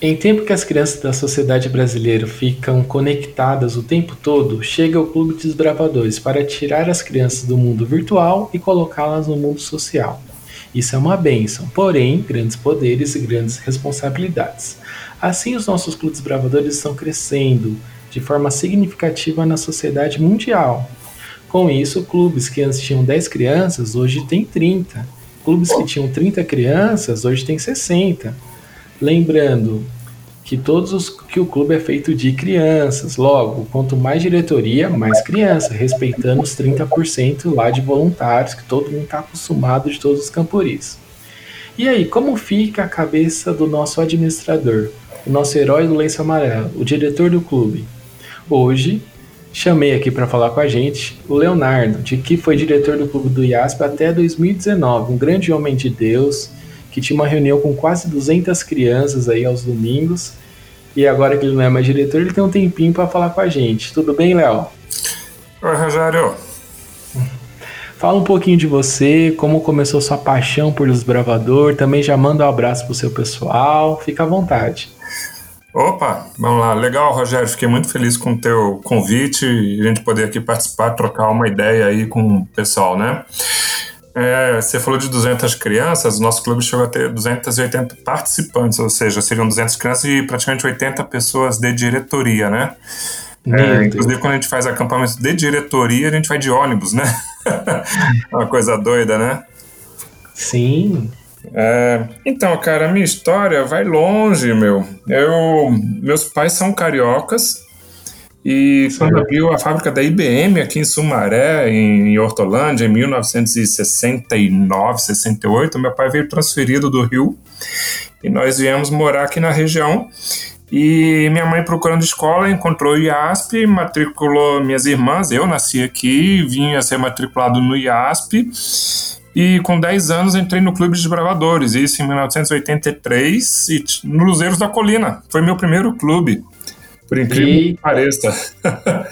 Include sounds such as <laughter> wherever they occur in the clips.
Em tempo que as crianças da sociedade brasileira ficam conectadas o tempo todo, chega o Clube de Desbravadores para tirar as crianças do mundo virtual e colocá-las no mundo social. Isso é uma benção, porém, grandes poderes e grandes responsabilidades. Assim, os nossos clubes desbravadores estão crescendo de forma significativa na sociedade mundial. Com isso, clubes que antes tinham 10 crianças, hoje têm 30. Clubes que tinham 30 crianças, hoje têm 60 Lembrando que todos os, que o clube é feito de crianças, logo, quanto mais diretoria, mais criança, respeitando os 30% lá de voluntários, que todo mundo está acostumado de todos os camporis. E aí, como fica a cabeça do nosso administrador, o nosso herói do lenço amarelo, o diretor do clube? Hoje, chamei aqui para falar com a gente o Leonardo, de que foi diretor do clube do IASP até 2019, um grande homem de Deus, que tinha uma reunião com quase 200 crianças aí aos domingos. E agora que ele não é mais diretor, ele tem um tempinho para falar com a gente. Tudo bem, Léo? Oi, Rogério. Fala um pouquinho de você, como começou sua paixão por desbravador. Também já manda um abraço pro seu pessoal. Fica à vontade. Opa, vamos lá. Legal, Rogério. Fiquei muito feliz com o teu convite e a gente poder aqui participar, trocar uma ideia aí com o pessoal, né? É, você falou de 200 crianças, o nosso clube chegou a ter 280 participantes, ou seja, seriam 200 crianças e praticamente 80 pessoas de diretoria, né? É, inclusive, quando a gente faz acampamento de diretoria, a gente vai de ônibus, né? <laughs> É uma coisa doida, né? Sim. É, então, cara, a minha história vai longe, meu. Eu, meus pais são cariocas, e quando abriu a fábrica da IBM aqui em Sumaré, em Hortolândia, em 1969, 68, meu pai veio transferido do Rio e nós viemos morar aqui na região. E minha mãe procurando escola encontrou o IASP, matriculou minhas irmãs. Eu nasci aqui, vim a ser matriculado no IASP. E com 10 anos entrei no Clube de Bravadores, isso em 1983, no Luzeiros da Colina. Foi meu primeiro clube por incrível e... que pareça. <laughs>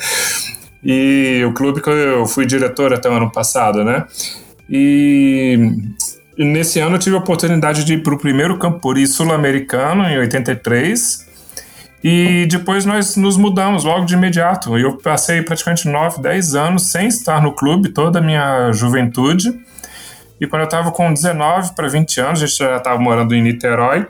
e o clube que eu fui diretor até o ano passado, né? E, nesse ano eu tive a oportunidade de ir para o primeiro Campuri sul-americano, em 83. E depois nós nos mudamos logo de imediato. Eu passei praticamente 9, 10 anos sem estar no clube, toda a minha juventude. E quando eu estava com 19 para 20 anos, a gente já estava morando em Niterói.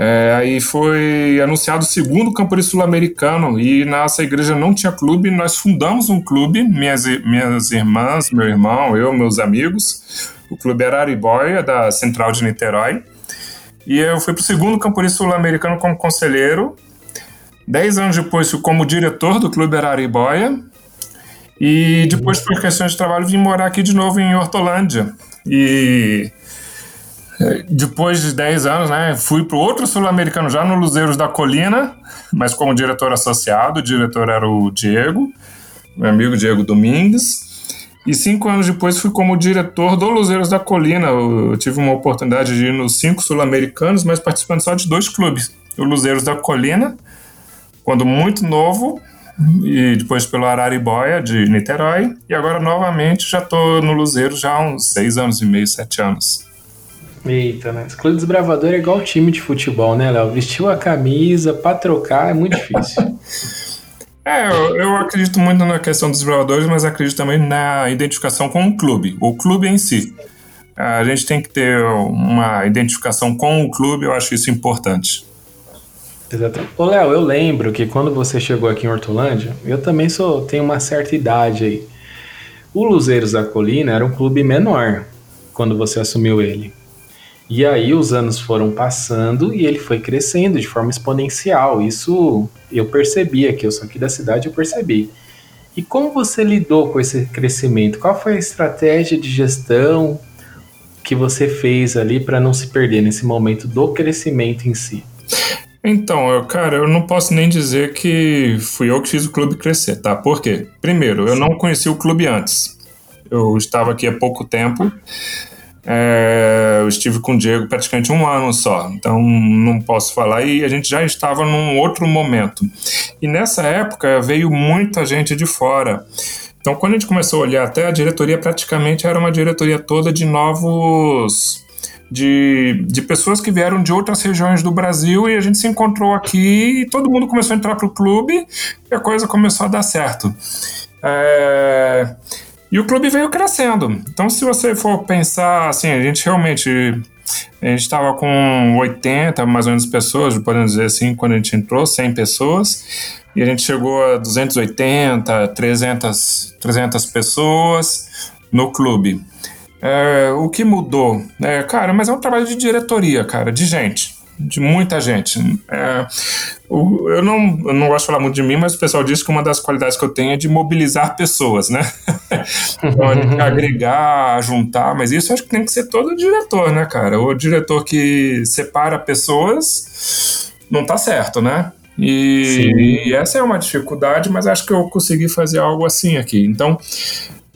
É, aí foi anunciado o segundo Campuri Sul-Americano e nossa igreja não tinha clube, nós fundamos um clube, minhas, minhas irmãs, meu irmão, eu, meus amigos. O clube era Aribóia, da Central de Niterói. E eu fui para o segundo Campuri Sul-Americano como conselheiro. Dez anos depois como diretor do clube Araribóia. E depois, por questões de trabalho, vim morar aqui de novo em Hortolândia. E depois de 10 anos, né, fui para outro sul-americano já no Luzeiros da Colina, mas como diretor associado. O diretor era o Diego, meu amigo Diego Domingues. E cinco anos depois fui como diretor do Luzeiros da Colina. Eu tive uma oportunidade de ir nos cinco sul-americanos, mas participando só de dois clubes. O Luzeiros da Colina, quando muito novo, e depois pelo Araribóia de Niterói. E agora novamente já estou no Luzeiros já há uns seis anos e meio, sete anos. Eita, né? Esse clube desbravador é igual time de futebol, né, Léo? Vestiu a camisa pra trocar é muito difícil. <laughs> é, eu, eu, acredito muito na questão dos desbravadores, mas acredito também na identificação com o clube, o clube em si. A gente tem que ter uma identificação com o clube, eu acho isso importante. Exatamente. Ô, Léo, eu lembro que quando você chegou aqui em Hortolândia, eu também sou, tenho uma certa idade aí. O Luzeiros da Colina era um clube menor quando você assumiu ele. E aí os anos foram passando e ele foi crescendo de forma exponencial. Isso eu percebi aqui, eu sou aqui da cidade, eu percebi. E como você lidou com esse crescimento? Qual foi a estratégia de gestão que você fez ali para não se perder nesse momento do crescimento em si? Então, eu, cara, eu não posso nem dizer que fui eu que fiz o clube crescer, tá? Por quê? Primeiro, eu não conheci o clube antes. Eu estava aqui há pouco tempo. É, eu estive com o Diego praticamente um ano só, então não posso falar. E a gente já estava num outro momento. E nessa época veio muita gente de fora. Então, quando a gente começou a olhar, até a diretoria praticamente era uma diretoria toda de novos de, de pessoas que vieram de outras regiões do Brasil e a gente se encontrou aqui e todo mundo começou a entrar para o clube e a coisa começou a dar certo. É, e o clube veio crescendo. Então, se você for pensar assim, a gente realmente. A gente estava com 80, mais ou menos, pessoas, podemos dizer assim, quando a gente entrou, 100 pessoas, e a gente chegou a 280, 300, 300 pessoas no clube. É, o que mudou? É, cara, mas é um trabalho de diretoria, cara, de gente, de muita gente. É, eu, não, eu não gosto de falar muito de mim, mas o pessoal diz que uma das qualidades que eu tenho é de mobilizar pessoas, né? <laughs> então, agregar, juntar, mas isso acho que tem que ser todo diretor, né, cara? O diretor que separa pessoas não tá certo, né? E, e, essa é uma dificuldade, mas acho que eu consegui fazer algo assim aqui. Então,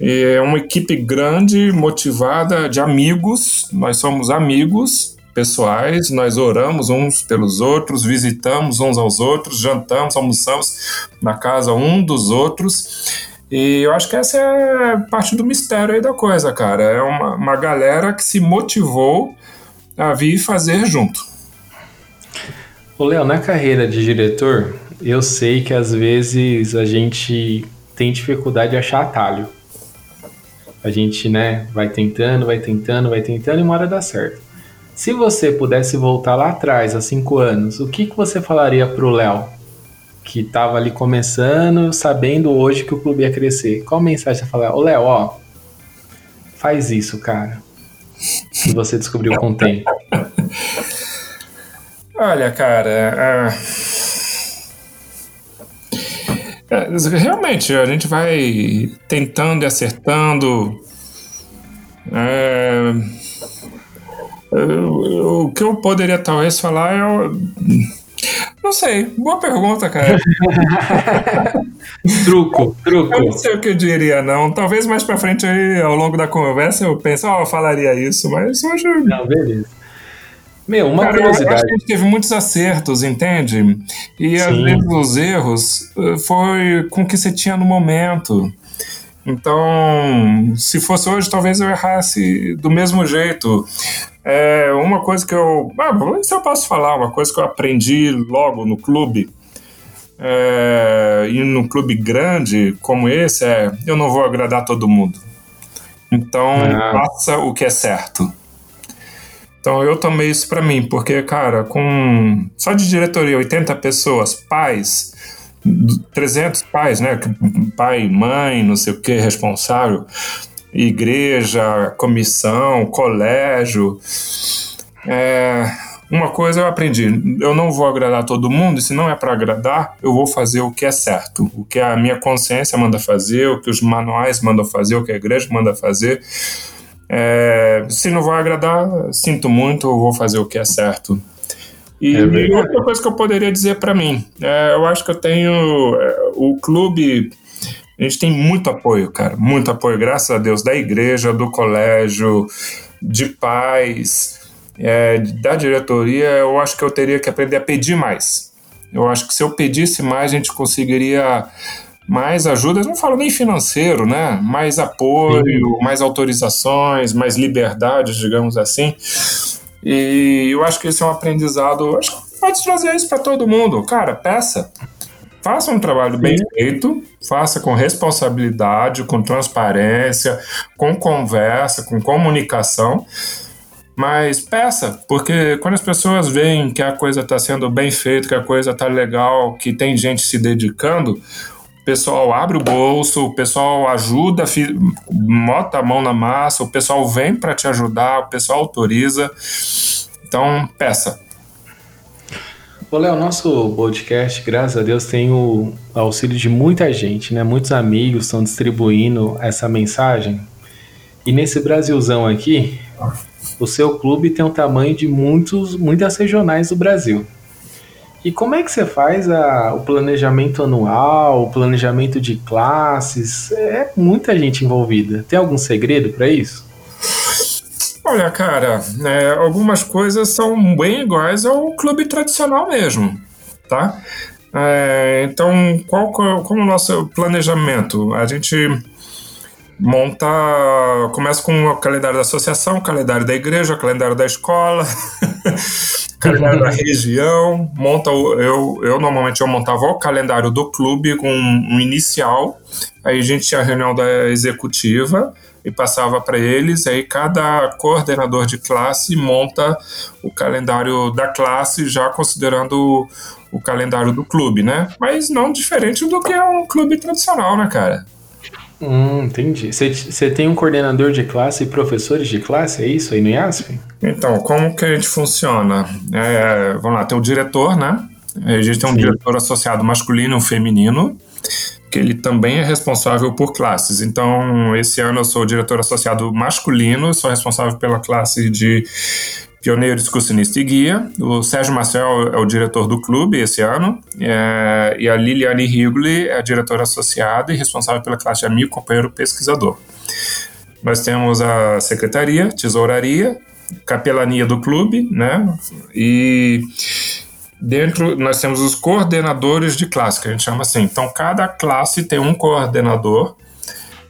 é uma equipe grande, motivada, de amigos. Nós somos amigos pessoais, nós oramos uns pelos outros, visitamos uns aos outros, jantamos, almoçamos na casa um dos outros. E eu acho que essa é parte do mistério aí da coisa, cara. É uma, uma galera que se motivou a vir fazer junto. Ô, Léo, na carreira de diretor, eu sei que às vezes a gente tem dificuldade de achar atalho. A gente, né, vai tentando, vai tentando, vai tentando e uma hora dá certo. Se você pudesse voltar lá atrás, há cinco anos, o que, que você falaria pro Léo? Que estava ali começando, sabendo hoje que o clube ia crescer. Qual mensagem você falaria? Ô Léo, ó, faz isso, cara. Que você descobriu com o tempo. <laughs> Olha, cara, é, realmente, a gente vai tentando e acertando. É, o que eu poderia talvez falar é. Não sei, boa pergunta, cara. <laughs> truco, truco. Eu não sei o que eu diria, não. Talvez mais pra frente aí, ao longo da conversa, eu pense, ó, oh, eu falaria isso, mas hoje. Não, beleza. Meu, uma Cara, curiosidade. Eu acho que a gente teve muitos acertos, entende? E Sim. às vezes os erros eh, foi com o que você tinha no momento. Então, se fosse hoje, talvez eu errasse do mesmo jeito. É uma coisa que eu. Ah, se eu posso falar, uma coisa que eu aprendi logo no clube. É, e num clube grande como esse, é eu não vou agradar todo mundo. Então, ah. faça o que é certo. Então eu tomei isso para mim, porque, cara, com só de diretoria, 80 pessoas, pais, 300 pais, né? Pai, mãe, não sei o que, responsável, igreja, comissão, colégio. É, uma coisa eu aprendi: eu não vou agradar todo mundo, e se não é para agradar, eu vou fazer o que é certo, o que a minha consciência manda fazer, o que os manuais mandam fazer, o que a igreja manda fazer. É, se não vai agradar, sinto muito, eu vou fazer o que é certo. E é outra coisa que eu poderia dizer para mim, é, eu acho que eu tenho é, o clube, a gente tem muito apoio, cara, muito apoio, graças a Deus, da igreja, do colégio, de pais, é, da diretoria. Eu acho que eu teria que aprender a pedir mais. Eu acho que se eu pedisse mais, a gente conseguiria mais ajuda, não falo nem financeiro, né? Mais apoio, Sim. mais autorizações, mais liberdade, digamos assim. E eu acho que esse é um aprendizado. Acho que pode trazer isso para todo mundo. Cara, peça. Faça um trabalho bem feito, faça com responsabilidade, com transparência, com conversa, com comunicação. Mas peça, porque quando as pessoas veem que a coisa está sendo bem feita, que a coisa está legal, que tem gente se dedicando, o pessoal abre o bolso, o pessoal ajuda, bota a mão na massa, o pessoal vem para te ajudar, o pessoal autoriza. Então, peça. Ô, Léo, nosso podcast, graças a Deus, tem o auxílio de muita gente, né? Muitos amigos estão distribuindo essa mensagem. E nesse Brasilzão aqui, o seu clube tem o tamanho de muitos, muitas regionais do Brasil. E como é que você faz a, o planejamento anual, o planejamento de classes? É muita gente envolvida. Tem algum segredo para isso? Olha, cara, é, algumas coisas são bem iguais ao clube tradicional mesmo, tá? É, então, qual, qual é o nosso planejamento? A gente monta, começa com o calendário da associação, o calendário da igreja, o calendário da escola, <laughs> calendário da região, monta o, eu, eu normalmente eu montava o calendário do clube com um inicial, aí a gente tinha a reunião da executiva e passava para eles, aí cada coordenador de classe monta o calendário da classe já considerando o, o calendário do clube, né? Mas não diferente do que é um clube tradicional, né, cara? Hum, entendi. Você tem um coordenador de classe e professores de classe, é isso aí no IASP? Então, como que a gente funciona? É, vamos lá, tem o diretor, né? A gente tem um Sim. diretor associado masculino e um feminino, que ele também é responsável por classes. Então, esse ano eu sou diretor associado masculino, sou responsável pela classe de pioneiro, excursionista e guia. O Sérgio Marcel é o diretor do clube esse ano. É, e a Liliane Rigoli é a diretora associada e responsável pela classe de amigo, companheiro, pesquisador. Nós temos a secretaria, tesouraria, capelania do clube, né? E dentro nós temos os coordenadores de classe, que a gente chama assim. Então, cada classe tem um coordenador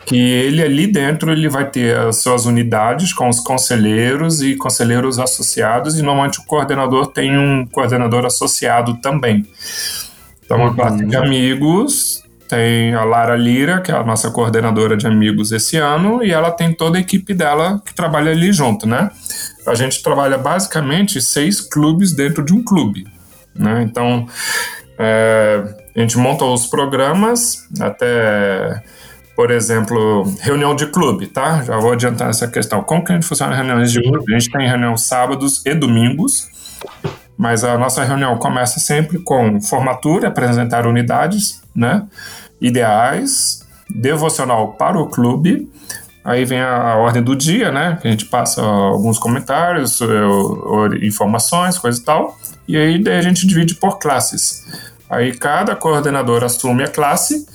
que ele ali dentro ele vai ter as suas unidades com os conselheiros e conselheiros associados e normalmente o coordenador tem um coordenador associado também. Então, uma classe de uhum. amigos tem a Lara Lira, que é a nossa coordenadora de amigos esse ano, e ela tem toda a equipe dela que trabalha ali junto, né? A gente trabalha basicamente seis clubes dentro de um clube, né? Então, é, a gente monta os programas até por exemplo, reunião de clube, tá? Já vou adiantar essa questão. Como que a gente funciona reuniões de clube? A gente tem reunião sábados e domingos, mas a nossa reunião começa sempre com formatura, apresentar unidades, né? Ideais, devocional para o clube, Aí vem a, ordem do dia, né? Que a gente passa alguns comentários, informações, coisa e tal. E aí daí a gente divide por classes. Aí cada coordenador assume a classe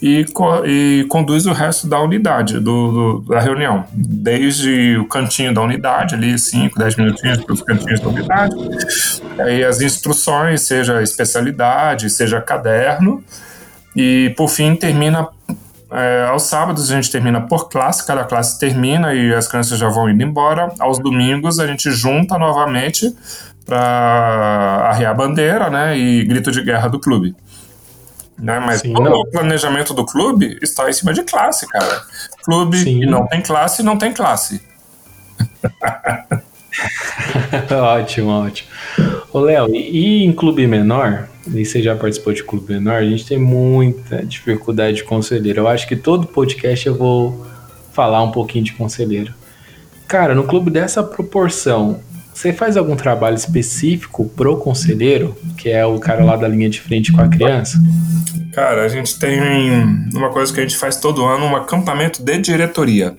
e, e conduz o resto da unidade, do, do, da reunião. Desde o cantinho da unidade, ali 5, 10 minutinhos para os cantinhos da unidade. Aí as instruções, seja especialidade, seja caderno. E por fim termina é, aos sábados a gente termina por classe, cada classe termina e as crianças já vão indo embora. Aos domingos a gente junta novamente para arrear a bandeira né, e grito de guerra do clube. Né? Mas Sim, todo não. o planejamento do clube está em cima de classe, cara. Clube Sim. que não tem classe, não tem classe. <laughs> <laughs> ótimo, ótimo. Ô, Léo, e em clube menor, e você já participou de clube menor, a gente tem muita dificuldade de conselheiro. Eu acho que todo podcast eu vou falar um pouquinho de conselheiro. Cara, no clube dessa proporção, você faz algum trabalho específico pro conselheiro, que é o cara lá da linha de frente com a criança? Cara, a gente tem uma coisa que a gente faz todo ano, um acampamento de diretoria.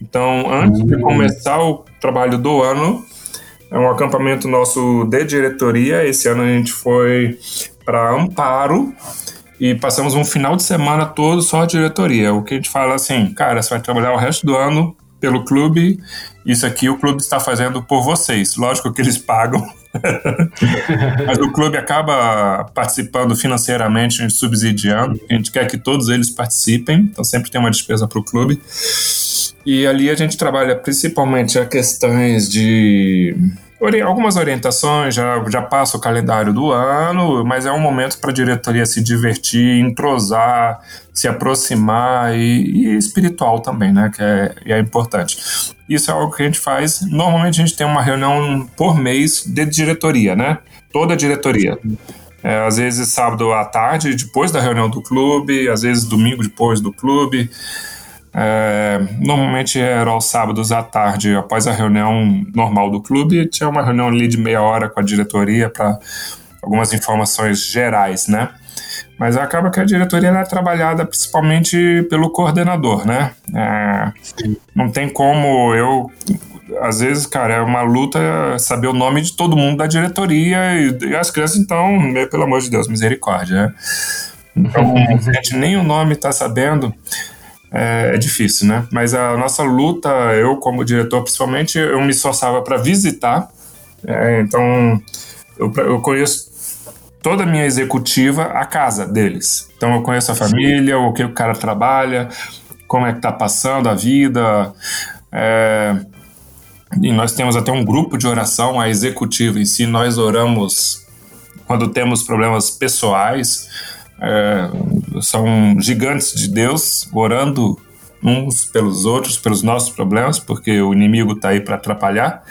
Então, antes uhum. de hum. começar o trabalho do ano, é um acampamento nosso de diretoria. Esse ano a gente foi para Amparo e passamos um final de semana todo só a diretoria. O que a gente fala assim, cara, você vai trabalhar o resto do ano pelo clube, isso aqui o clube está fazendo por vocês. Lógico que eles <laughs> pagam, <laughs> mas o clube acaba participando financeiramente, subsidiando. A gente quer que todos eles participem, então sempre tem uma despesa para o clube. E ali a gente trabalha principalmente a questões de algumas orientações, já, já passa o calendário do ano, mas é um momento para a diretoria se divertir, entrosar, se aproximar e, e espiritual também, né? Que é, é importante. Isso é algo que a gente faz. Normalmente a gente tem uma reunião por mês de diretoria, né? Toda a diretoria. É, às vezes sábado à tarde, depois da reunião do clube, às vezes domingo depois do clube. É, normalmente era aos sábados à tarde, após a reunião normal do clube, tinha uma reunião ali de meia hora com a diretoria para algumas informações gerais, né? Mas acaba que a diretoria é trabalhada principalmente pelo coordenador, né? É, não tem como eu às vezes, cara, é uma luta saber o nome de todo mundo da diretoria e, e as crianças, então, pelo amor de Deus, misericórdia. Né? Então, a gente nem o nome está sabendo é, é, difícil, né? Mas a nossa luta, eu como diretor principalmente, eu me esforçava para visitar. É, então, eu, eu conheço toda a minha executiva a casa deles. Então eu conheço a família, o que o cara trabalha, como é que está passando a vida. É, e nós temos até um grupo de oração, a executiva em si, nós oramos quando temos problemas pessoais, é, são gigantes de Deus orando uns pelos outros, pelos nossos problemas, porque o inimigo está aí para atrapalhar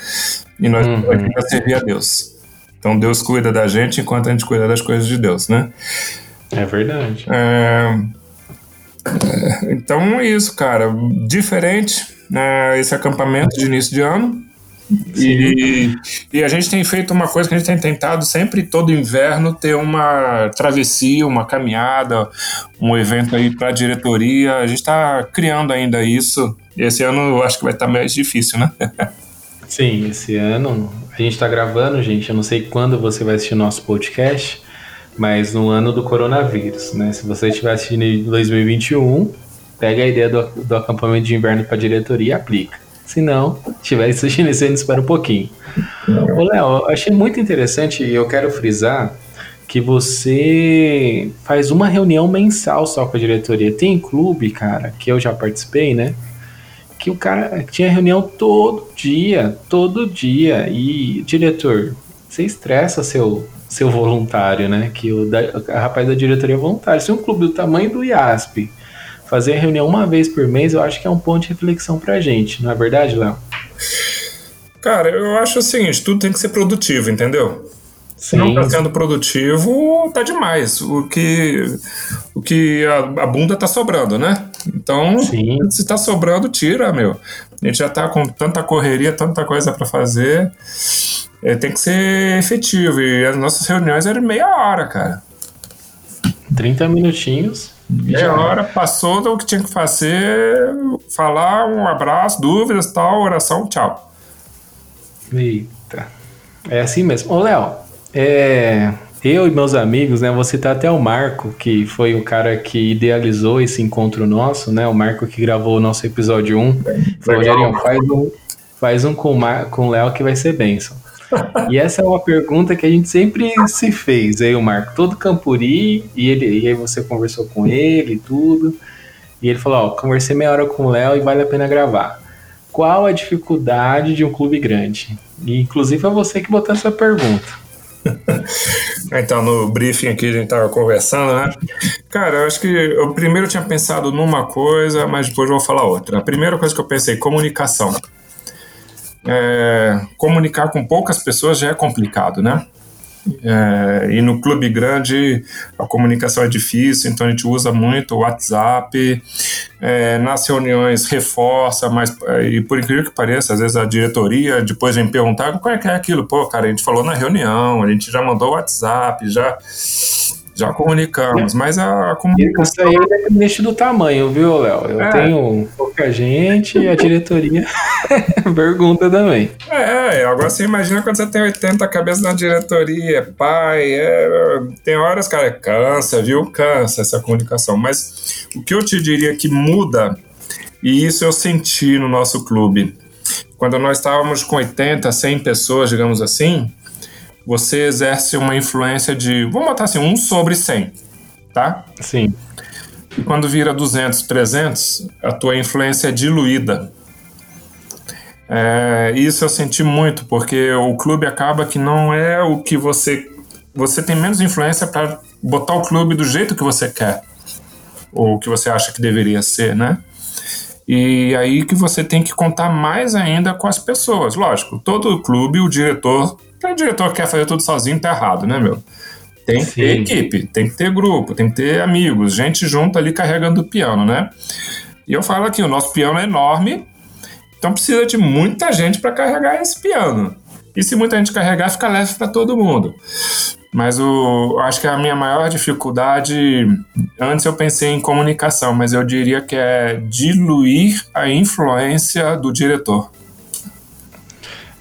e nós estamos aqui para servir a Deus. Então Deus cuida da gente enquanto a gente cuida das coisas de Deus, né? É verdade. É, é, então é isso, cara. Diferente né, esse acampamento de início de ano. E, e, a gente tem feito uma coisa que a gente tem tentado sempre, todo inverno, ter uma travessia, uma caminhada, um evento aí para a diretoria. A gente está criando ainda isso. Esse ano eu acho que vai estar tá mais difícil, né? <laughs> Sim, esse ano a gente está gravando, gente. Eu não sei quando você vai assistir o nosso podcast, mas no ano do coronavírus, né? Se você estiver assistindo em 2021, pega a ideia do, do acampamento de inverno para a diretoria e aplica. Se não, estiver assistindo <laughs> esse ano, espera um pouquinho. Ô, Léo, achei muito interessante e eu quero frisar que você faz uma reunião mensal só com a diretoria. Tem clube, cara, que eu já participei, né? Que o cara tinha reunião todo dia, todo dia. E, diretor, você estressa seu, seu voluntário, né? Que o da, a rapaz da diretoria é voluntário. Se um clube do tamanho do IASP fazer a reunião uma vez por mês, eu acho que é um ponto de reflexão pra gente, não é verdade, Léo? Cara, eu acho o seguinte, tudo tem que ser produtivo, entendeu? Se não está sendo produtivo, tá demais. O que, o que a, a bunda tá sobrando, né? Então, Sim. se está sobrando, tira, meu. A gente já tá com tanta correria, tanta coisa para fazer. É, tem que ser efetivo. E as nossas reuniões eram meia hora, cara. 30 minutinhos. Meia hora passou do que tinha que fazer, falar, um abraço, dúvidas, tal, oração, tchau. Eita. É assim mesmo. Ô, Léo, é, eu e meus amigos, né? Vou citar até o Marco, que foi o cara que idealizou esse encontro nosso, né? O Marco que gravou o nosso episódio 1. Falou, Rogerinho, faz um, faz um com, com o Léo que vai ser benção. E essa é uma pergunta que a gente sempre se fez, aí o Marco, todo Campuri, e, ele, e aí você conversou com ele e tudo, e ele falou, ó, conversei meia hora com o Léo e vale a pena gravar. Qual a dificuldade de um clube grande? E inclusive é você que botou essa pergunta. <laughs> então, no briefing aqui a gente tava conversando, né? Cara, eu acho que eu primeiro tinha pensado numa coisa, mas depois vou falar outra. A primeira coisa que eu pensei, comunicação é, comunicar com poucas pessoas já é complicado, né? É, e no clube grande a comunicação é difícil, então a gente usa muito o WhatsApp. É, nas reuniões reforça, mas e por incrível que pareça, às vezes a diretoria depois vem perguntar qual é que é aquilo. Pô, cara, a gente falou na reunião, a gente já mandou o WhatsApp, já já comunicamos, mas a, comunicação. Isso aí é dependente do tamanho, viu, Léo? Eu é. tenho pouca gente e a diretoria <laughs> pergunta também. É, agora você imagina quando você tem 80 cabeças na diretoria, pai, é, tem horas, cara, cansa, viu? Cansa essa comunicação. Mas o que eu te diria que muda, e isso eu senti no nosso clube, quando nós estávamos com 80, 100 pessoas, digamos assim, você exerce uma influência de, vamos botar assim, 1 sobre 100, tá? Sim. E quando vira 200, 300, a tua influência é diluída. É, isso eu senti muito, porque o clube acaba que não é o que você. Você tem menos influência para botar o clube do jeito que você quer, ou que você acha que deveria ser, né? E aí que você tem que contar mais ainda com as pessoas. Lógico, todo clube, o diretor o diretor que quer fazer tudo sozinho tá errado, né, meu? Tem que Sim. ter equipe, tem que ter grupo, tem que ter amigos, gente junto ali carregando o piano, né? E eu falo aqui, o nosso piano é enorme, então precisa de muita gente para carregar esse piano. E se muita gente carregar, fica leve para todo mundo. Mas o, acho que a minha maior dificuldade, antes eu pensei em comunicação, mas eu diria que é diluir a influência do diretor.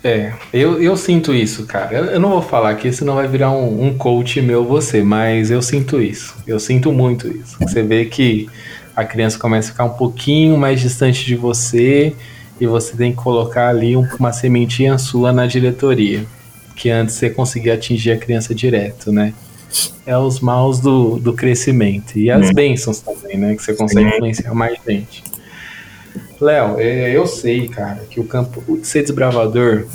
É, eu, eu sinto isso, cara. Eu, eu não vou falar aqui, senão vai virar um, um coach meu você, mas eu sinto isso. Eu sinto muito isso. Você vê que a criança começa a ficar um pouquinho mais distante de você e você tem que colocar ali uma sementinha sua na diretoria, que antes você conseguia atingir a criança direto, né? É os maus do, do crescimento. E as bênçãos também, né? Que você consegue influenciar mais gente. Léo, é, eu sei, cara, que o campo ser desbravador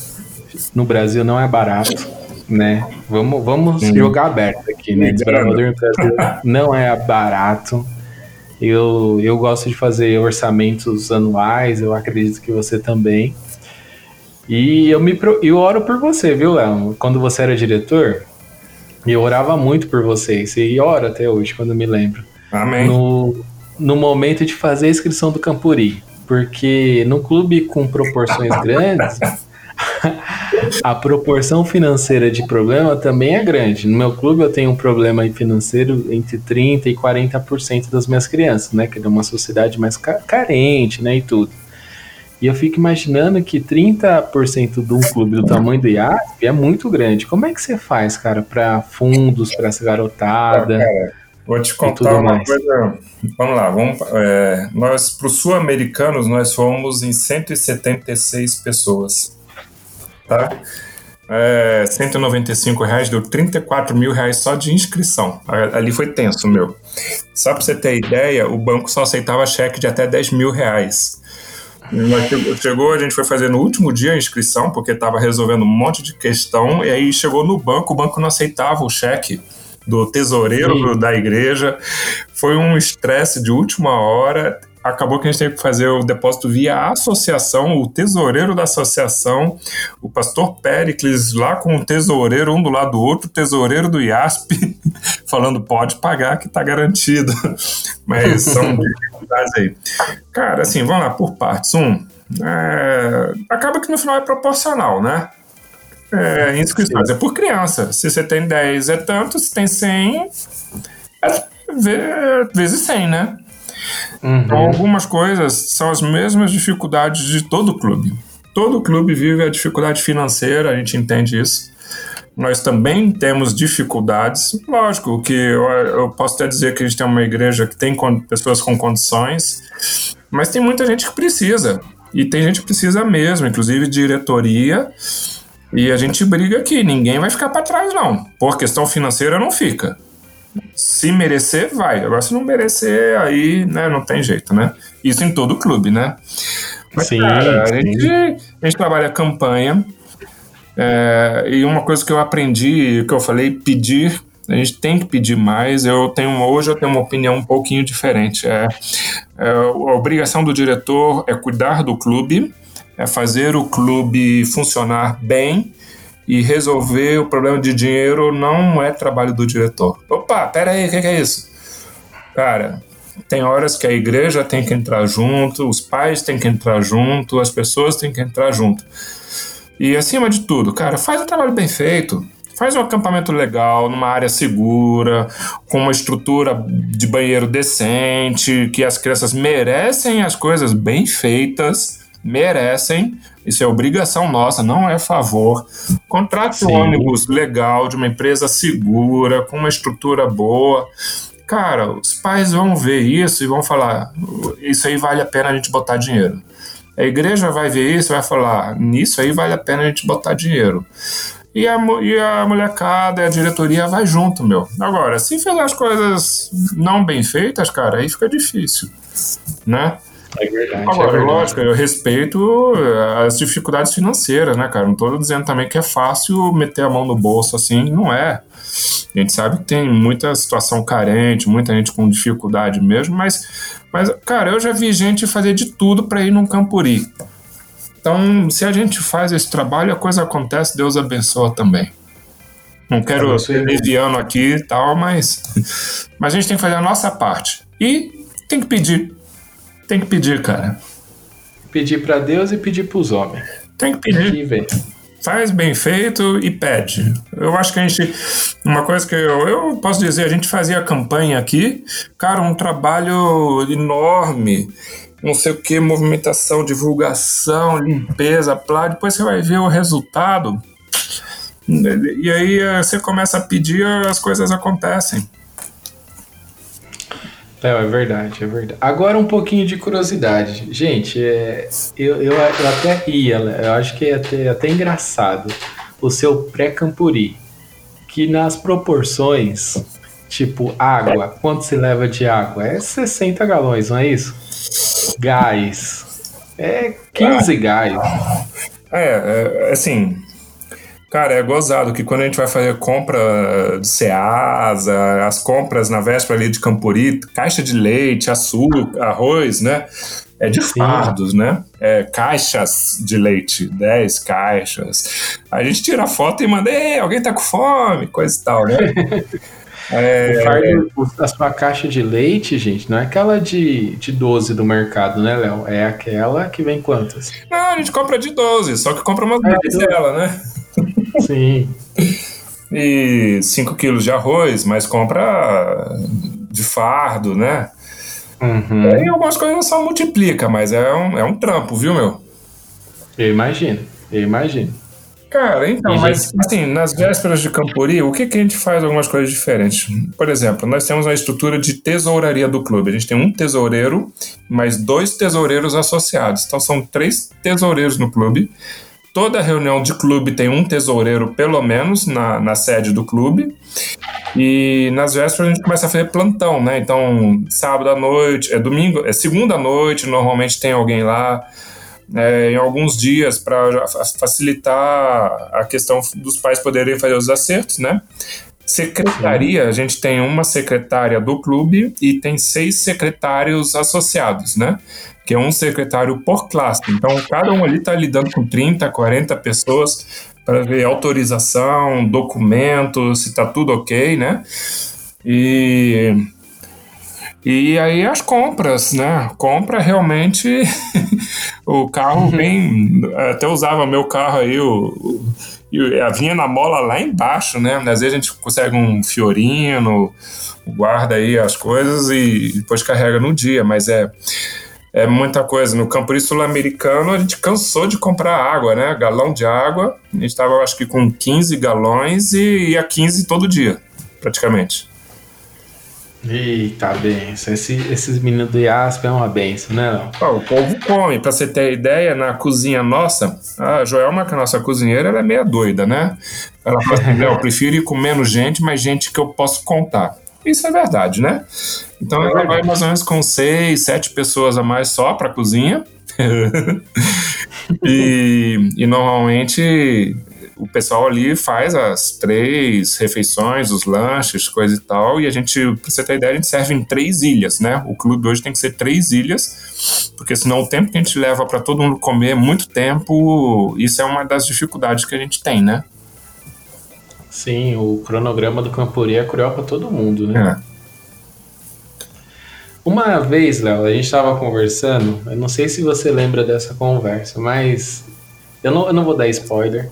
no Brasil não é barato, né? Vamos, vamos hum. jogar aberto aqui, né? Desbravador no Brasil não é barato. Eu, eu gosto de fazer orçamentos anuais, eu acredito que você também. E eu me eu oro por você, viu, Léo? Quando você era diretor, eu orava muito por você. E ora até hoje, quando me lembro. Amém. No, no momento de fazer a inscrição do Campuri. Porque no clube com proporções grandes, a proporção financeira de problema também é grande. No meu clube eu tenho um problema financeiro entre 30% e 40% das minhas crianças, né? Que é uma sociedade mais carente, né? E tudo. E eu fico imaginando que 30% de um clube do tamanho do IASP é muito grande. Como é que você faz, cara, para fundos, para essa garotada? Ah, vou te contar uma mais. coisa. Vamos lá, vamos, é, nós, para os sul-americanos, nós fomos em 176 pessoas. Tá? É, 195 reais deu 34 mil reais só de inscrição. Ali foi tenso, meu. Só para você ter ideia, o banco só aceitava cheque de até 10 mil reais. Chegou, a gente foi fazer no último dia a inscrição, porque estava resolvendo um monte de questão, e aí chegou no banco, o banco não aceitava o cheque do tesoureiro Sim. da igreja. Foi um estresse de última hora acabou que a gente teve que fazer o depósito via associação, o tesoureiro da associação, o pastor Pericles lá com o tesoureiro, um do lado do outro, o tesoureiro do IASP, <laughs> falando pode pagar que está garantido. <laughs> Mas são <laughs> dificuldades aí. Cara, assim, vamos lá por partes. Um, é, acaba que no final é proporcional, né? É, inscrições é por criança. Se você tem 10 é tanto, se tem 100 é vezes 100, né? Uhum. Então, algumas coisas são as mesmas dificuldades de todo clube. Todo clube vive a dificuldade financeira, a gente entende isso. Nós também temos dificuldades. Lógico que eu, eu posso até dizer que a gente tem uma igreja que tem pessoas com condições, mas tem muita gente que precisa. E tem gente que precisa mesmo, inclusive diretoria. E a gente briga aqui, ninguém vai ficar para trás, não. Por questão financeira, não fica. Se merecer, vai. Agora, se não merecer, aí né, não tem jeito, né? Isso em todo clube, né? Mas, sim, cara, sim. A, gente, a gente trabalha campanha. É, e uma coisa que eu aprendi, que eu falei, pedir a gente tem que pedir mais. Eu tenho hoje eu tenho uma opinião um pouquinho diferente. É, é, a obrigação do diretor é cuidar do clube, é fazer o clube funcionar bem e resolver o problema de dinheiro não é trabalho do diretor. Opa, pera aí, o que, que é isso? Cara, tem horas que a igreja tem que entrar junto, os pais têm que entrar junto, as pessoas têm que entrar junto. E acima de tudo, cara, faz um trabalho bem feito. Faz um acampamento legal, numa área segura, com uma estrutura de banheiro decente, que as crianças merecem as coisas bem feitas, merecem, isso é obrigação nossa, não é favor. Contrate um ônibus legal, de uma empresa segura, com uma estrutura boa. Cara, os pais vão ver isso e vão falar: isso aí vale a pena a gente botar dinheiro. A igreja vai ver isso e vai falar: nisso aí vale a pena a gente botar dinheiro. E a, e a molecada e a diretoria vai junto, meu. Agora, se fizer as coisas não bem feitas, cara, aí fica difícil, né? É verdade. Agora, é verdade. lógico, eu respeito eh, as dificuldades financeiras, né, cara? Não tô dizendo também que é fácil meter a mão no bolso assim, não é. A gente sabe que tem muita situação carente, muita gente com dificuldade mesmo, mas, mas cara, eu já vi gente fazer de tudo para ir num campuri. Então, se a gente faz esse trabalho, a coisa acontece, Deus abençoa também. Não quero ser leviano aqui e tal, mas, mas a gente tem que fazer a nossa parte. E tem que pedir. Tem que pedir, cara. Pedir para Deus e pedir para os homens. Tem que pedir. Aqui, Faz bem feito e pede. Eu acho que a gente. Uma coisa que eu, eu posso dizer, a gente fazia campanha aqui, cara, um trabalho enorme não sei o que, movimentação, divulgação, limpeza, plá, depois você vai ver o resultado. E aí eh, você começa a pedir, as coisas acontecem. É, é verdade, é verdade. Agora um pouquinho de curiosidade. Gente, é, eu, eu, eu até ia, eu acho que é até, até engraçado o seu pré-campuri, que nas proporções, tipo água, quanto se leva de água? É 60 galões, não é isso? Gás, É 15 ah. gás. É, é, assim, Cara, é gozado que quando a gente vai fazer compra de Ceasa, as compras na véspera ali de Campuri, caixa de leite, açúcar, arroz, né? É de fardos, né? É, caixas de leite, 10 caixas. A gente tira a foto e manda, Ei, alguém tá com fome, coisa e tal, né? <laughs> É, fardo, a sua caixa de leite, gente, não é aquela de, de 12 do mercado, né, Léo? É aquela que vem quantas? Não, a gente compra de 12, só que compra umas é, 10 dela, né? Sim. e 5 quilos de arroz, mas compra de fardo, né? Uhum. Aí algumas coisas só multiplica, mas é um, é um trampo, viu, meu? Eu imagino, eu imagino. Cara, então, e mas gente... assim, nas vésperas de Campori, o que, que a gente faz algumas coisas diferentes? Por exemplo, nós temos a estrutura de tesouraria do clube. A gente tem um tesoureiro, mais dois tesoureiros associados. Então são três tesoureiros no clube toda reunião de clube tem um tesoureiro, pelo menos, na, na sede do clube. E nas vésperas a gente começa a fazer plantão, né? Então, sábado à noite, é domingo, é segunda à noite, normalmente tem alguém lá. É, em alguns dias para facilitar a questão dos pais poderem fazer os acertos, né? Secretaria, a gente tem uma secretária do clube e tem seis secretários associados, né? Que é um secretário por classe. Então, cada um ali está lidando com 30, 40 pessoas para ver autorização, documentos, se está tudo ok, né? E, e aí as compras, né? Compra realmente <laughs> o carro vem. Uhum. Até usava meu carro aí, o, o, vinha na mola lá embaixo, né? Às vezes a gente consegue um fiorino, guarda aí as coisas e depois carrega no dia, mas é é muita coisa. No Campo Sul-Americano, a gente cansou de comprar água, né? Galão de água. A gente estava, acho que, com 15 galões e ia 15 todo dia, praticamente. Eita, benção. Esse, esses meninos do IASP é uma benção, né, não? o povo come. Pra você ter ideia, na cozinha nossa, a Joelma, que é a nossa cozinheira, ela é meia doida, né? Ela fala <laughs> assim, eu prefiro ir com menos gente, mas gente que eu posso contar. Isso é verdade, né? Então ela vai mais ou menos com seis, sete pessoas a mais só para cozinha. <laughs> e, e normalmente o pessoal ali faz as três refeições, os lanches, coisa e tal, e a gente, pra você ter ideia, a gente serve em três ilhas, né? O clube hoje tem que ser três ilhas, porque senão o tempo que a gente leva para todo mundo comer é muito tempo, isso é uma das dificuldades que a gente tem, né? Sim, o cronograma do Campori é cruel para todo mundo, né? É. Uma vez, Léo, a gente estava conversando, eu não sei se você lembra dessa conversa, mas eu não, eu não vou dar spoiler.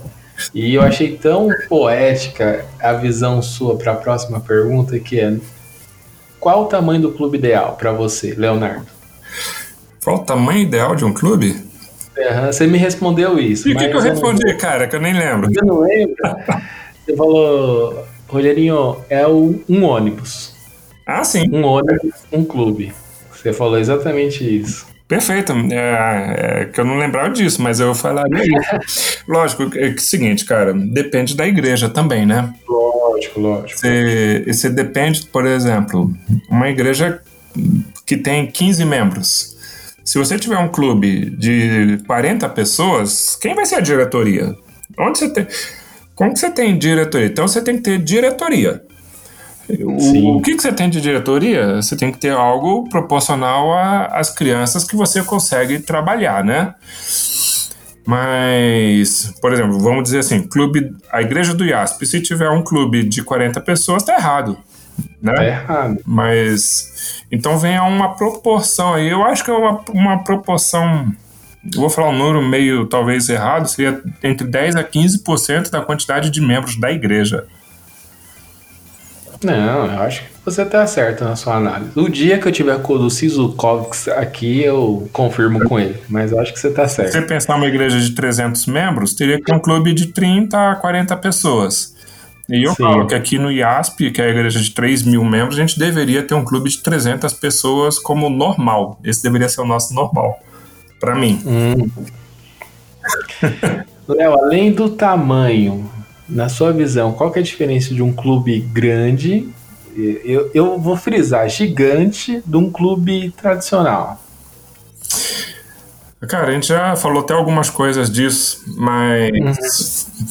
E eu achei tão poética a visão sua para a próxima pergunta, que é qual o tamanho do clube ideal para você, Leonardo? Qual o tamanho ideal de um clube? Uhum, você me respondeu isso. E o que, que, eu respondi, não... cara, que eu nem lembro? Você não lembra? <laughs> Você falou, Rogerinho, é um, um ônibus. Ah, sim. Um ônibus, um clube. Você falou exatamente isso. Perfeito. É, é, que eu não lembrava disso, mas eu falaria isso. <laughs> lógico, é que é o seguinte, cara, depende da igreja também, né? Lógico, lógico. Você, você depende, por exemplo, uma igreja que tem 15 membros. Se você tiver um clube de 40 pessoas, quem vai ser a diretoria? Onde você tem. Como você tem diretoria? Então você tem que ter diretoria. O, o que, que você tem de diretoria? Você tem que ter algo proporcional às crianças que você consegue trabalhar, né? Mas, por exemplo, vamos dizer assim, clube, a igreja do IASP, se tiver um clube de 40 pessoas, tá errado. Né? Tá errado. Mas, então vem a uma proporção aí, eu acho que é uma, uma proporção vou falar um número meio talvez errado, seria entre 10 a 15% da quantidade de membros da igreja. Não, eu acho que você está certo na sua análise. O dia que eu tiver com o Luciso Kovics aqui, eu confirmo com ele, mas eu acho que você está certo. Se você pensar uma igreja de 300 membros, teria que ter um clube de 30 a 40 pessoas. E eu Sim. falo que aqui no IASP, que é a igreja de 3 mil membros, a gente deveria ter um clube de 300 pessoas como normal. Esse deveria ser o nosso normal para mim. Hum. <laughs> Léo, além do tamanho, na sua visão, qual que é a diferença de um clube grande, eu, eu vou frisar, gigante, de um clube tradicional? Cara, a gente já falou até algumas coisas disso, mas uhum.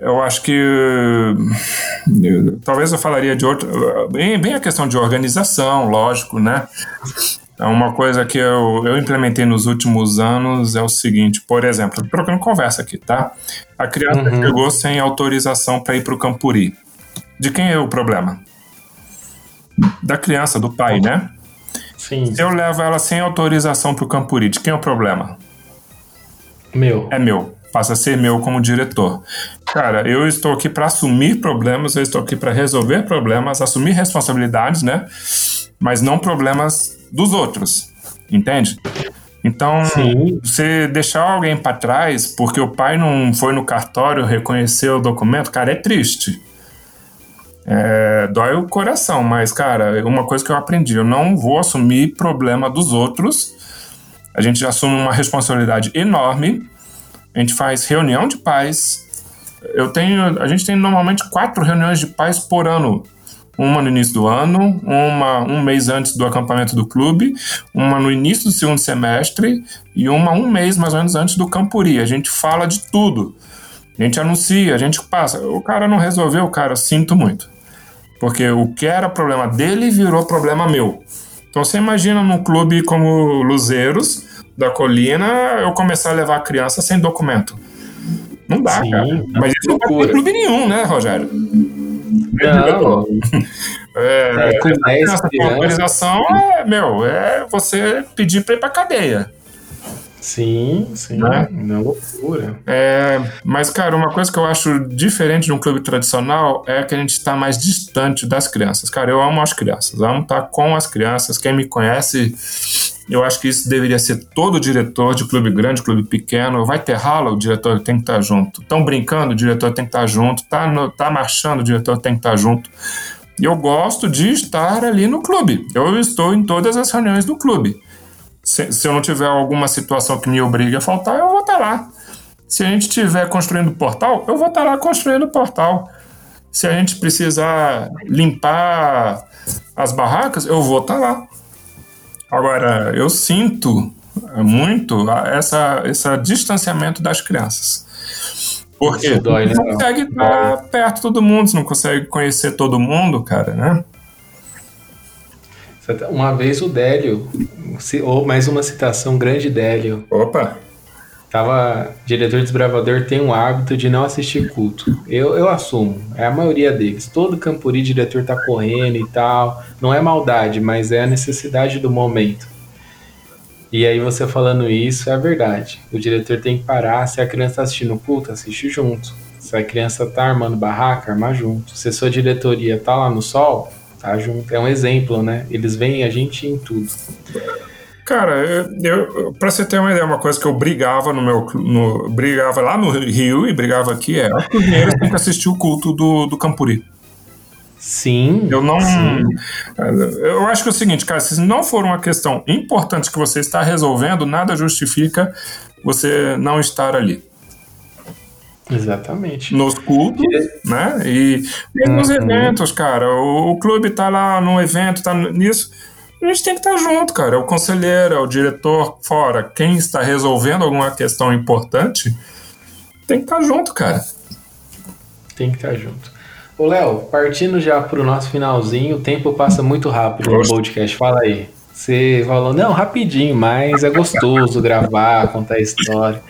eu acho que talvez eu falaria de outro. Bem, bem a questão de organização, lógico, né? É uma coisa que eu, eu implementei nos últimos anos é o seguinte, por exemplo, trocando conversa aqui, tá? A criança uhum. chegou sem autorização para ir para o Campuri. De quem é o problema? Da criança, do pai, né? Sim. Se eu levo ela sem autorização para o Campuri, de quem é o problema? Meu. É meu. Passa a ser meu como diretor. Cara, eu estou aqui para assumir problemas, eu estou aqui para resolver problemas, assumir responsabilidades, né? Mas não problemas dos outros, entende? Então, Sim. você deixar alguém para trás porque o pai não foi no cartório reconhecer o documento, cara, é triste. É, dói o coração, mas, cara, uma coisa que eu aprendi: eu não vou assumir problema dos outros. A gente assume uma responsabilidade enorme. A gente faz reunião de pais. Eu tenho, a gente tem normalmente quatro reuniões de pais por ano uma no início do ano, uma um mês antes do acampamento do clube, uma no início do segundo semestre e uma um mês mais ou menos antes do Campuri. A gente fala de tudo. A gente anuncia, a gente passa. O cara não resolveu, cara, sinto muito. Porque o que era problema dele virou problema meu. Então você imagina num clube como Luzeiros, da Colina, eu começar a levar a criança sem documento. Não dá, Sim, cara. Mas isso não pode clube nenhum, né, Rogério? Não. É, é, com essa autorização é, meu, é você pedir para ir para cadeia. Sim, sim, né? na loucura. É, mas, cara, uma coisa que eu acho diferente de um clube tradicional é que a gente está mais distante das crianças. Cara, eu amo as crianças, amo estar com as crianças. Quem me conhece, eu acho que isso deveria ser todo diretor de clube grande, clube pequeno. Vai ter rala, o diretor tem que estar junto. Estão brincando, o diretor tem que estar junto. Tá, no, tá marchando, o diretor tem que estar junto. Eu gosto de estar ali no clube. Eu estou em todas as reuniões do clube se, se eu não tiver alguma situação que me obrigue a faltar, eu vou estar lá. Se a gente estiver construindo portal, eu vou estar lá construindo portal. Se a gente precisar limpar as barracas, eu vou estar lá. Agora, eu sinto muito essa, esse distanciamento das crianças. Porque dói, né? não consegue estar perto de todo mundo, você não consegue conhecer todo mundo, cara, né? Uma vez o Délio, ou mais uma citação, grande Délio. Opa! Tava, diretor desbravador tem um hábito de não assistir culto. Eu, eu assumo, é a maioria deles. Todo Campuri diretor tá correndo e tal. Não é maldade, mas é a necessidade do momento. E aí você falando isso, é verdade. O diretor tem que parar. Se a criança tá assistindo culto, assiste junto. Se a criança tá armando barraca, arma junto. Se a sua diretoria tá lá no sol, tá junto. É um exemplo, né? Eles veem a gente em tudo. Cara, eu, eu, pra você ter uma ideia, uma coisa que eu brigava no meu. No, brigava lá no Rio e brigava aqui é. Os mineiros têm que assistir o culto do, do Campuri. Sim. Eu não. Sim. Eu acho que é o seguinte, cara, se não for uma questão importante que você está resolvendo, nada justifica você não estar ali. Exatamente. Nos cultos, né? E, e nos uhum. eventos, cara. O, o, clube tá lá no evento, tá nisso. A gente tem que estar junto, cara. É o conselheiro, é o diretor fora. Quem está resolvendo alguma questão importante tem que estar junto, cara. Tem que estar junto. Ô, Léo, partindo já pro nosso finalzinho, o tempo passa muito rápido no podcast. Fala aí. Você falou, não, rapidinho, mas é gostoso gravar, contar a história.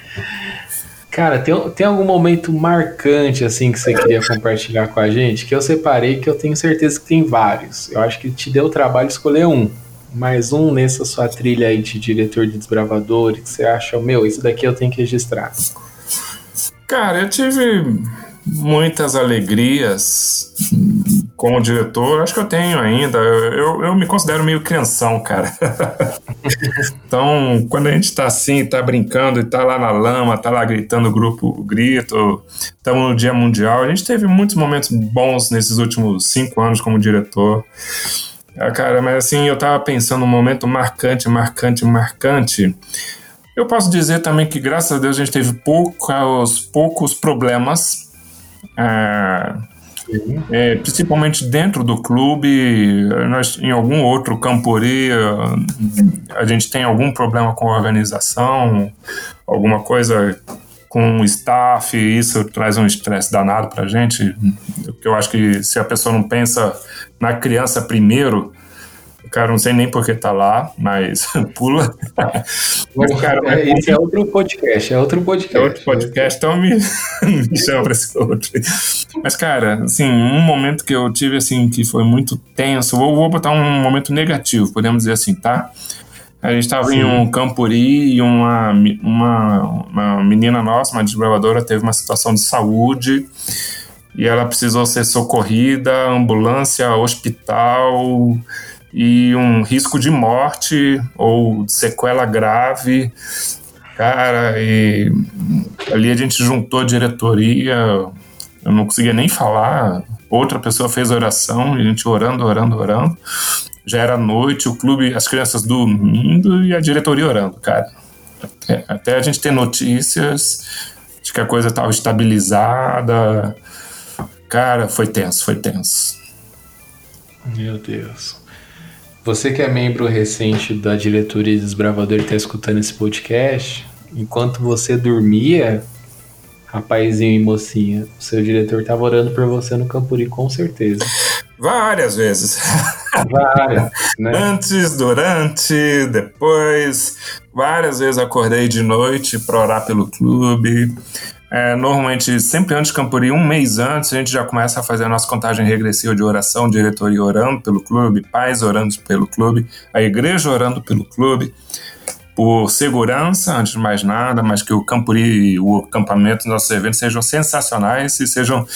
Cara, tem, tem algum momento marcante assim que você queria compartilhar com a gente? Que eu separei, que eu tenho certeza que tem vários. Eu acho que te deu trabalho escolher um. Mais um nessa sua trilha aí de diretor de desbravadores, que você acha, meu, isso daqui eu tenho que registrar. Cara, eu tive muitas alegrias como diretor. Acho que eu tenho ainda. Eu, eu me considero meio crianção, cara. <laughs> então, quando a gente está assim, tá brincando e tá lá na lama, tá lá gritando o grupo grito, estamos no Dia Mundial. A gente teve muitos momentos bons nesses últimos cinco anos como diretor. Ah, cara, mas assim, eu tava pensando um momento marcante, marcante, marcante. Eu posso dizer também que, graças a Deus, a gente teve poucos, poucos problemas é, é, principalmente dentro do clube, nós, em algum outro campori, a gente tem algum problema com a organização, alguma coisa com o staff, isso traz um estresse danado para a gente. Eu acho que se a pessoa não pensa na criança primeiro, Cara, não sei nem por que tá lá, mas <laughs> pula. mas, cara, é, esse é outro podcast, é outro podcast. É outro podcast, então me, <laughs> me chama pra esse outro. Mas, cara, assim, um momento que eu tive, assim, que foi muito tenso, vou, vou botar um momento negativo, podemos dizer assim, tá? A gente estava em um campuri e uma, uma, uma menina nossa, uma desbravadora, teve uma situação de saúde e ela precisou ser socorrida, ambulância, hospital, e um risco de morte ou sequela grave. Cara, e ali a gente juntou a diretoria, eu não conseguia nem falar. Outra pessoa fez oração, a gente orando, orando, orando. Já era noite, o clube, as crianças dormindo e a diretoria orando, cara. Até, até a gente ter notícias de que a coisa estava estabilizada. Cara, foi tenso, foi tenso. Meu Deus. Você que é membro recente da diretoria Desbravador e está escutando esse podcast, enquanto você dormia, rapazinho e mocinha, o seu diretor estava orando por você no Campuri, com certeza. Várias vezes. Várias, né? Antes, durante, depois. Várias vezes acordei de noite para orar pelo clube. É, normalmente, sempre antes de Campuri, um mês antes, a gente já começa a fazer a nossa contagem regressiva de oração, diretoria orando pelo clube, pais orando pelo clube, a igreja orando pelo clube, por segurança, antes de mais nada, mas que o Campuri, o acampamento, nossos eventos sejam sensacionais e sejam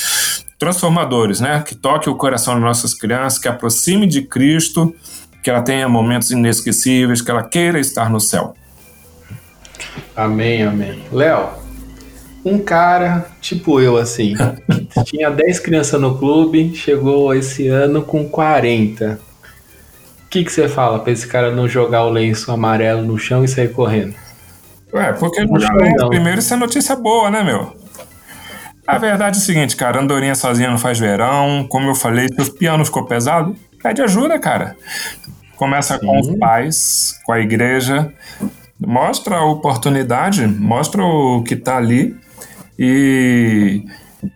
transformadores, né? Que toque o coração das nossas crianças, que aproxime de Cristo, que ela tenha momentos inesquecíveis, que ela queira estar no céu. Amém, amém. Léo, um cara, tipo eu, assim, que <laughs> tinha 10 crianças no clube, chegou esse ano com 40. O que, que você fala pra esse cara não jogar o lenço amarelo no chão e sair correndo? Ué, porque jogar lenço primeiro isso é notícia boa, né, meu? A verdade é o seguinte, cara, andorinha sozinha não faz verão. Como eu falei, se o piano ficou pesado, pede ajuda, cara. Começa Sim. com os pais, com a igreja. Mostra a oportunidade, mostra o que tá ali e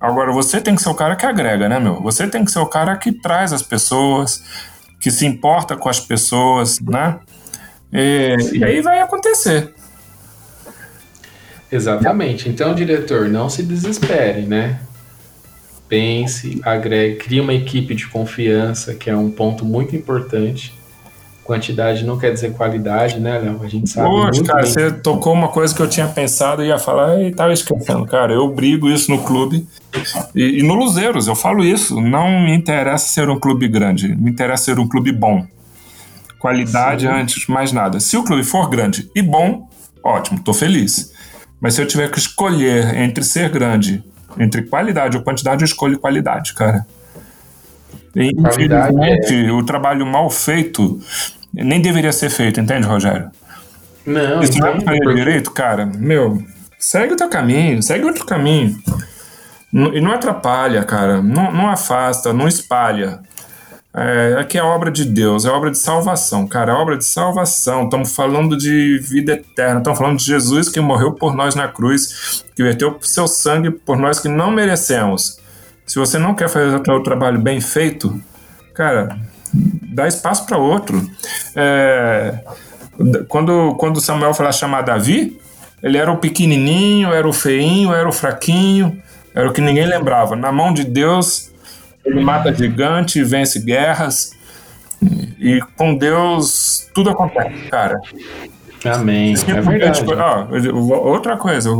agora você tem que ser o cara que agrega, né, meu? Você tem que ser o cara que traz as pessoas, que se importa com as pessoas, né? E, e aí vai acontecer. Exatamente. Então, diretor, não se desespere, né? Pense, agregue, crie uma equipe de confiança, que é um ponto muito importante quantidade não quer dizer qualidade, né, Léo? A gente sabe. Poxa, cara, bem. você tocou uma coisa que eu tinha pensado e ia falar e tava esquecendo. Cara, eu brigo isso no clube e, e no Luzeiros, eu falo isso. Não me interessa ser um clube grande, me interessa ser um clube bom. Qualidade Sim. antes de mais nada. Se o clube for grande e bom, ótimo, tô feliz. Mas se eu tiver que escolher entre ser grande, entre qualidade ou quantidade, eu escolho qualidade, cara. Infelizmente, é... o trabalho mal feito nem deveria ser feito, entende, Rogério? Não, Se não fazer porque... direito, cara, meu, segue o teu caminho, segue outro caminho. E não atrapalha, cara, não, não afasta, não espalha. É, aqui é obra de Deus, é obra de salvação, cara, é obra de salvação. Estamos falando de vida eterna, estamos falando de Jesus que morreu por nós na cruz, que verteu seu sangue por nós que não merecemos. Se você não quer fazer o trabalho bem feito, cara, dá espaço para outro. É, quando, quando Samuel foi lá chamar Davi, ele era o pequenininho, era o feinho, era o fraquinho, era o que ninguém lembrava. Na mão de Deus, ele mata gigante, vence guerras. E com Deus tudo acontece, cara. Amém. É verdade. outra coisa,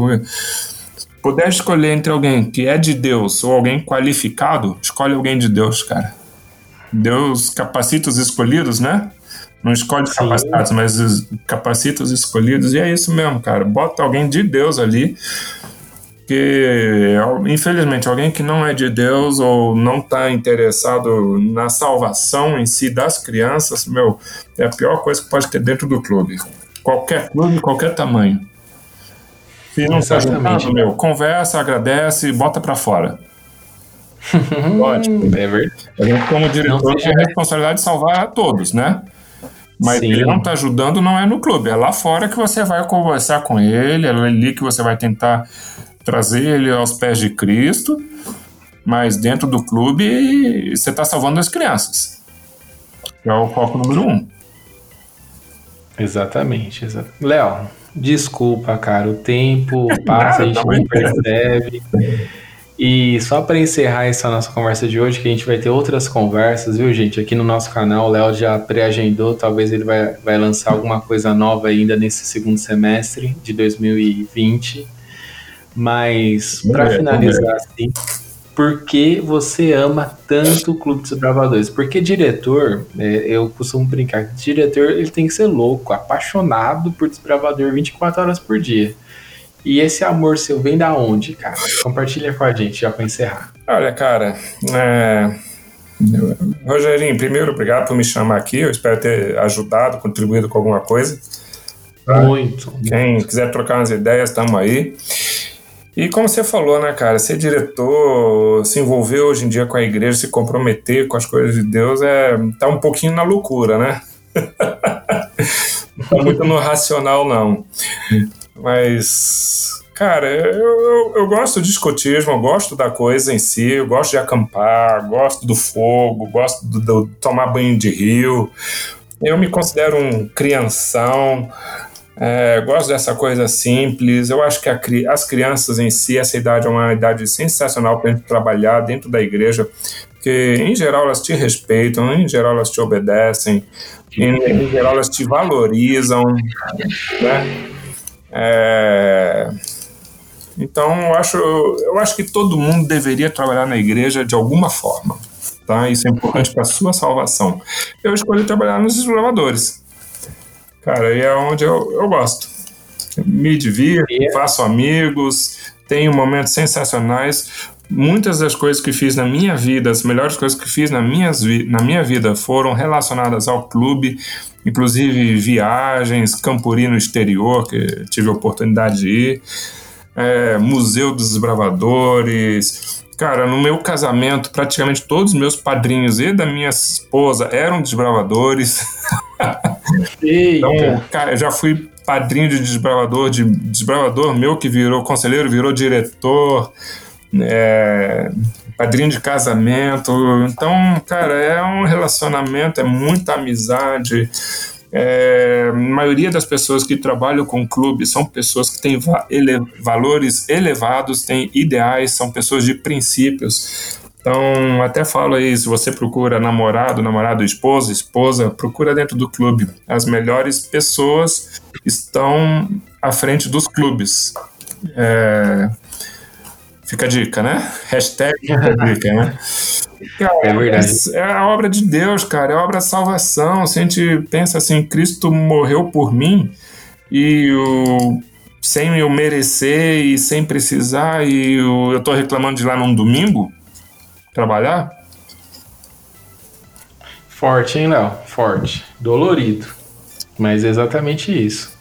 puder escolher entre alguém que é de Deus ou alguém qualificado, escolhe alguém de Deus, cara. Deus capacita os escolhidos, né? Não escolhe Sim. capacitados, mas capacita os escolhidos. E é isso mesmo, cara. Bota alguém de Deus ali. Que, infelizmente, alguém que não é de Deus ou não está interessado na salvação em si das crianças, meu, é a pior coisa que pode ter dentro do clube. Qualquer clube, qualquer tamanho. Se não está juntado, meu, conversa, agradece, bota para fora. <laughs> Ótimo. É verdade. A gente, como diretor, tem a responsabilidade de salvar todos, né? Mas Sim. ele não está ajudando, não é no clube, é lá fora que você vai conversar com ele, é ali que você vai tentar trazer ele aos pés de Cristo, mas dentro do clube você está salvando as crianças. Que é o foco número um. Exatamente, exatamente. Léo, desculpa, cara, o tempo <laughs> passa, a gente não percebe. E só para encerrar essa nossa conversa de hoje, que a gente vai ter outras conversas, viu, gente? Aqui no nosso canal, o Léo já pré-agendou, talvez ele vai, vai lançar alguma coisa nova ainda nesse segundo semestre de 2020. Mas, para finalizar, assim, por que você ama tanto o Clube dos Bravadores? Porque diretor, é, eu costumo brincar que diretor ele tem que ser louco, apaixonado por desbravador 24 horas por dia. E esse amor seu vem da onde, cara? Compartilha com a gente já para encerrar. Olha, cara, é... Rogerinho, primeiro, obrigado por me chamar aqui. Eu espero ter ajudado, contribuído com alguma coisa. Muito. Quem muito. quiser trocar umas ideias, estamos aí. E como você falou, né, cara, ser diretor, se envolver hoje em dia com a igreja, se comprometer com as coisas de Deus, é tá um pouquinho na loucura, né? não <laughs> tá muito no racional, não. Mas, cara, eu, eu, eu, gosto de escotismo, eu gosto da coisa em si, eu gosto de acampar, gosto do fogo, gosto de tomar banho de rio. Eu me considero um crianção, é, gosto dessa coisa simples. Eu acho que a, as crianças em si, essa idade é uma idade sensacional para a gente trabalhar dentro da igreja, porque em geral elas te respeitam, em geral elas te obedecem, em, em geral elas te valorizam, né? É... Então, eu acho, eu acho que todo mundo deveria trabalhar na igreja de alguma forma. Tá? Isso é importante para a sua salvação. Eu escolhi trabalhar nos exploradores. Cara, e é onde eu, eu gosto. Me divirto, faço amigos, tenho momentos sensacionais. Muitas das coisas que fiz na minha vida, as melhores coisas que fiz na, minhas, na minha vida foram relacionadas ao clube inclusive viagens, Campuri no exterior, que tive a oportunidade de ir, é, Museu dos Desbravadores. Cara, no meu casamento, praticamente todos os meus padrinhos e da minha esposa eram desbravadores. <laughs> então, cara, eu já fui padrinho de desbravador, de desbravador meu que virou conselheiro, virou diretor. É, padrinho de casamento. Então, cara, é um relacionamento, é muita amizade. É, a maioria das pessoas que trabalham com clube são pessoas que têm va ele valores elevados, têm ideais, são pessoas de princípios. Então, até falo aí, se você procura namorado, namorado, esposa, esposa, procura dentro do clube. As melhores pessoas estão à frente dos clubes. É, Fica a dica, né? Hashtag fica a dica, né? <laughs> Cara, é verdade. É a obra de Deus, cara. É a obra de salvação. Se a gente pensa assim, Cristo morreu por mim e o sem eu merecer e sem precisar e eu, eu tô reclamando de ir lá num domingo trabalhar? Forte, hein, Léo? Forte. Dolorido. Mas é exatamente isso.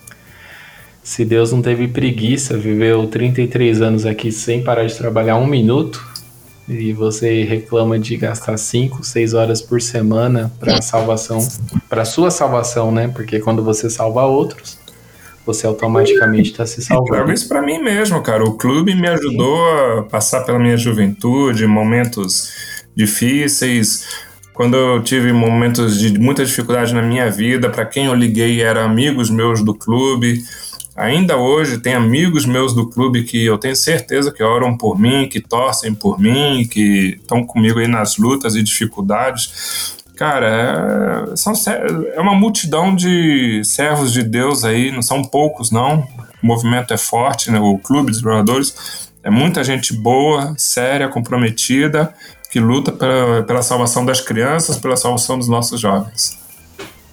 Se Deus não teve preguiça, viveu 33 anos aqui sem parar de trabalhar um minuto, e você reclama de gastar 5, 6 horas por semana para salvação, para sua salvação, né? Porque quando você salva outros, você automaticamente está se salvando. Eu isso para mim mesmo, cara. O clube me ajudou a passar pela minha juventude, momentos difíceis. Quando eu tive momentos de muita dificuldade na minha vida, para quem eu liguei eram amigos meus do clube. Ainda hoje tem amigos meus do clube que eu tenho certeza que oram por mim, que torcem por mim, que estão comigo aí nas lutas e dificuldades. Cara, é, são, é uma multidão de servos de Deus aí, não são poucos não. O movimento é forte, né? o clube dos bravadores é muita gente boa, séria, comprometida, que luta pela, pela salvação das crianças, pela salvação dos nossos jovens.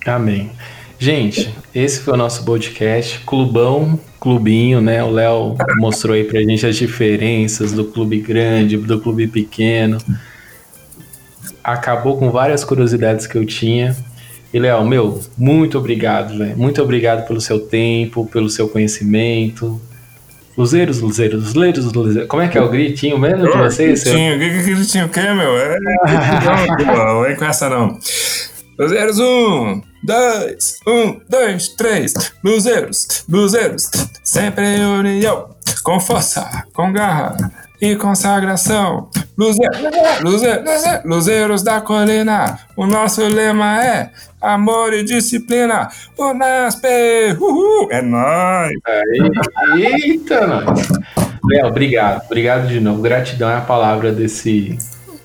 Amém. Gente, esse foi o nosso podcast. Clubão, clubinho, né? O Léo mostrou aí pra gente as diferenças do clube grande, do clube pequeno. Acabou com várias curiosidades que eu tinha. E, Léo, meu, muito obrigado, velho. Muito obrigado pelo seu tempo, pelo seu conhecimento. Luzeiros, Luzeiros, Luzeiros, Luzeiros. Como é que é o gritinho mesmo de vocês? Gritinho, o que, que gritinho o quê, meu? É, não, não, com essa não. Luzeiros, um, dois, um, dois, três. Luzeiros, Luzeiros, sempre em união, com força, com garra e consagração. Luzeiros, Luzeiros, Luzeiros da colina, o nosso lema é amor e disciplina. O NASP, uhul, é nóis. Eita, nós. Léo, obrigado, obrigado de novo. Gratidão é a palavra desse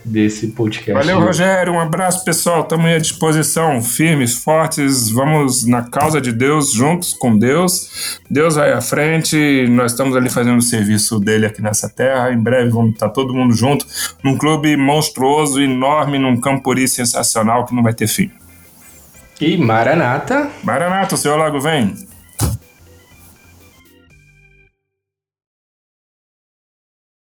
desse podcast. Valeu, Rogério. Um abraço, pessoal. Estamos à disposição, firmes, fortes. Vamos na causa de Deus, juntos com Deus. Deus vai à frente. Nós estamos ali fazendo o serviço dele aqui nessa terra. Em breve vamos estar todo mundo junto num clube monstruoso, enorme, num campuri sensacional que não vai ter fim. E Maranata. Maranata, o seu lago vem.